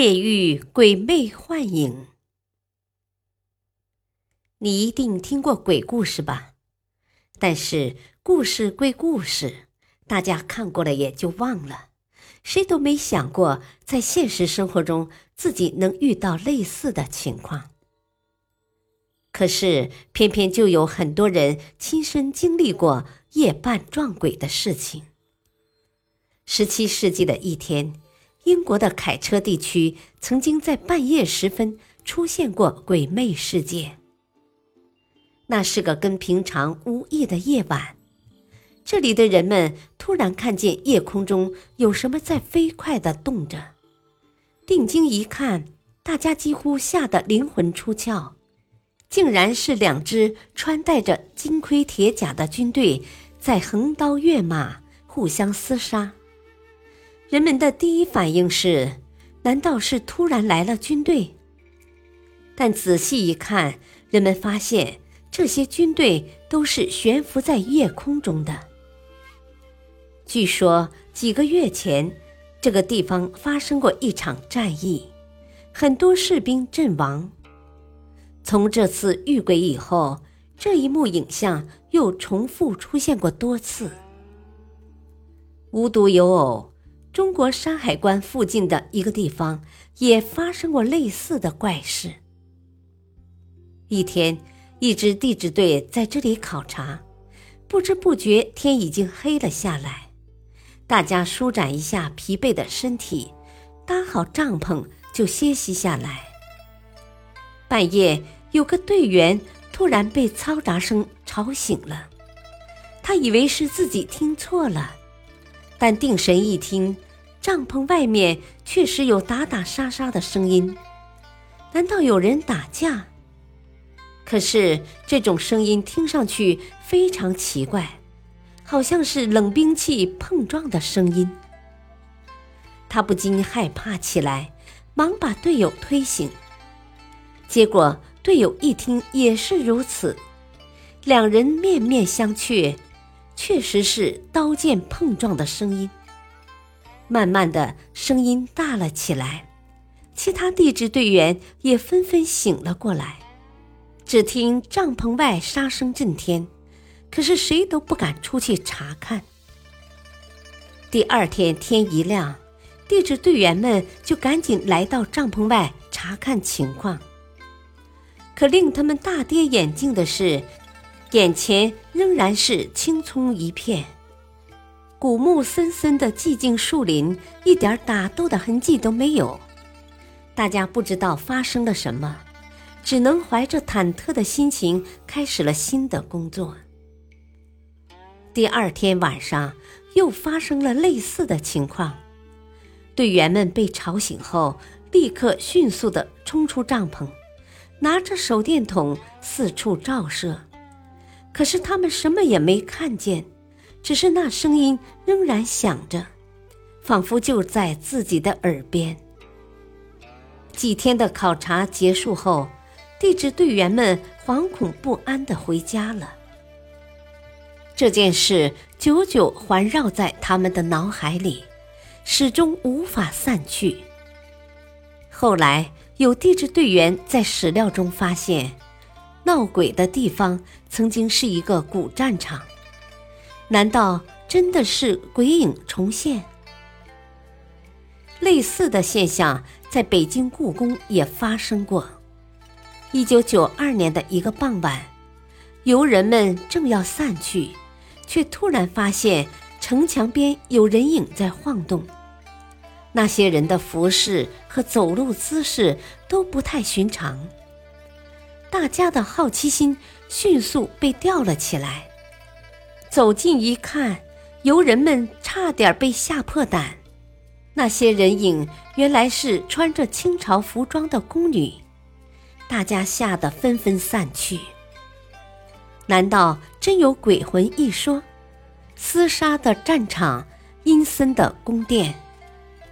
夜遇鬼魅幻影，你一定听过鬼故事吧？但是故事归故事，大家看过了也就忘了，谁都没想过在现实生活中自己能遇到类似的情况。可是偏偏就有很多人亲身经历过夜半撞鬼的事情。十七世纪的一天。英国的凯车地区曾经在半夜时分出现过鬼魅事件。那是个跟平常无异的夜晚，这里的人们突然看见夜空中有什么在飞快地动着。定睛一看，大家几乎吓得灵魂出窍，竟然是两支穿戴着金盔铁甲的军队在横刀跃马，互相厮杀。人们的第一反应是：难道是突然来了军队？但仔细一看，人们发现这些军队都是悬浮在夜空中的。据说几个月前，这个地方发生过一场战役，很多士兵阵亡。从这次遇鬼以后，这一幕影像又重复出现过多次。无独有偶。中国山海关附近的一个地方也发生过类似的怪事。一天，一支地质队在这里考察，不知不觉天已经黑了下来。大家舒展一下疲惫的身体，搭好帐篷就歇息下来。半夜，有个队员突然被嘈杂声吵醒了，他以为是自己听错了。但定神一听，帐篷外面确实有打打杀杀的声音。难道有人打架？可是这种声音听上去非常奇怪，好像是冷兵器碰撞的声音。他不禁害怕起来，忙把队友推醒。结果队友一听也是如此，两人面面相觑。确实是刀剑碰撞的声音。慢慢的，声音大了起来，其他地质队员也纷纷醒了过来。只听帐篷外杀声震天，可是谁都不敢出去查看。第二天天一亮，地质队员们就赶紧来到帐篷外查看情况。可令他们大跌眼镜的是。眼前仍然是青葱一片，古木森森的寂静树林，一点打斗的痕迹都没有。大家不知道发生了什么，只能怀着忐忑的心情开始了新的工作。第二天晚上又发生了类似的情况，队员们被吵醒后，立刻迅速地冲出帐篷，拿着手电筒四处照射。可是他们什么也没看见，只是那声音仍然响着，仿佛就在自己的耳边。几天的考察结束后，地质队员们惶恐不安地回家了。这件事久久环绕在他们的脑海里，始终无法散去。后来，有地质队员在史料中发现。闹鬼的地方曾经是一个古战场，难道真的是鬼影重现？类似的现象在北京故宫也发生过。一九九二年的一个傍晚，游人们正要散去，却突然发现城墙边有人影在晃动。那些人的服饰和走路姿势都不太寻常。大家的好奇心迅速被吊了起来，走近一看，游人们差点被吓破胆。那些人影原来是穿着清朝服装的宫女，大家吓得纷纷散去。难道真有鬼魂一说？厮杀的战场，阴森的宫殿，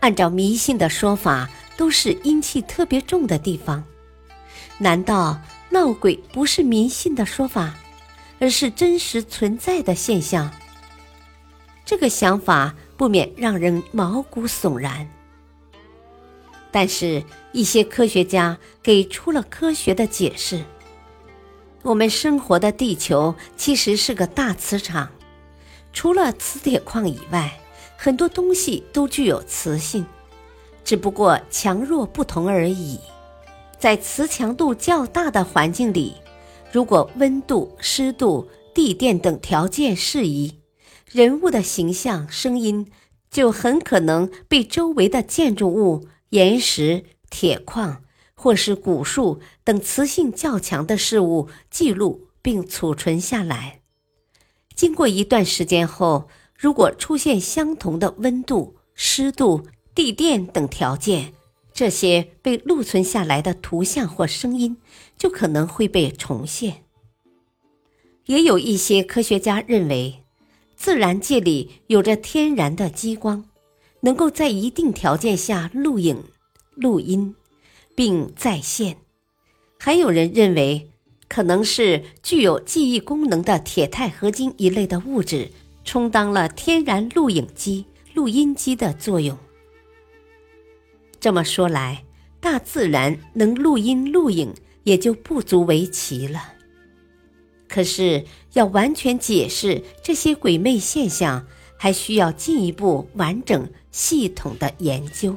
按照迷信的说法，都是阴气特别重的地方。难道闹鬼不是迷信的说法，而是真实存在的现象？这个想法不免让人毛骨悚然。但是，一些科学家给出了科学的解释：我们生活的地球其实是个大磁场。除了磁铁矿以外，很多东西都具有磁性，只不过强弱不同而已。在磁强度较大的环境里，如果温度、湿度、地电等条件适宜，人物的形象、声音就很可能被周围的建筑物、岩石、铁矿或是古树等磁性较强的事物记录并储存下来。经过一段时间后，如果出现相同的温度、湿度、地电等条件，这些被录存下来的图像或声音就可能会被重现。也有一些科学家认为，自然界里有着天然的激光，能够在一定条件下录影、录音，并再现。还有人认为。可能是具有记忆功能的铁钛合金一类的物质，充当了天然录影机、录音机的作用。这么说来，大自然能录音录影也就不足为奇了。可是，要完全解释这些鬼魅现象，还需要进一步完整系统的研究。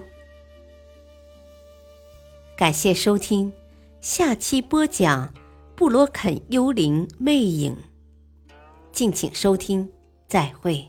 感谢收听，下期播讲。布罗肯幽灵魅影，敬请收听，再会。